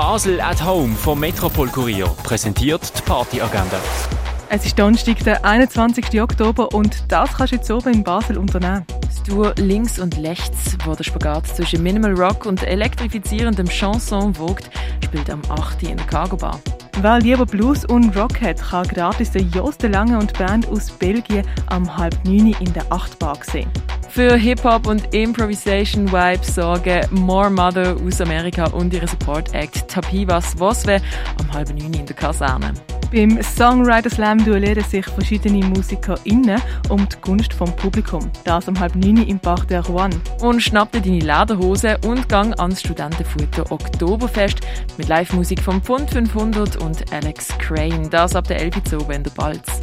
Basel at Home vom Metropol Kurier präsentiert die Partyagenda. Es ist Donnerstag, der 21. Oktober und das kannst du jetzt oben in Basel unternehmen. Das Duo Links und Rechts, wo der Spagat zwischen Minimal Rock und elektrifizierendem Chanson wogt, spielt am 8. in der Cargo Bar. Wer lieber Blues und Rock hat, kann gratis den Jos de Lange und Band aus Belgien am halb neun in der 8 Bar sehen. Für Hip-Hop und Improvisation Vibes sorgen More Mother aus Amerika und ihre Support Act Tapivas Vosve am halb neun in der Kaserne. Beim Songwriter Slam duellieren sich verschiedene MusikerInnen um die Gunst vom Publikum. Das um halb neun im Bach der Rouen. Und schnapp dir deine Lederhose und gang ans Studentenfutter Oktoberfest mit Live-Musik vom Pfund 500 und Alex Crane. Das ab der 11 Uhr in der Balz.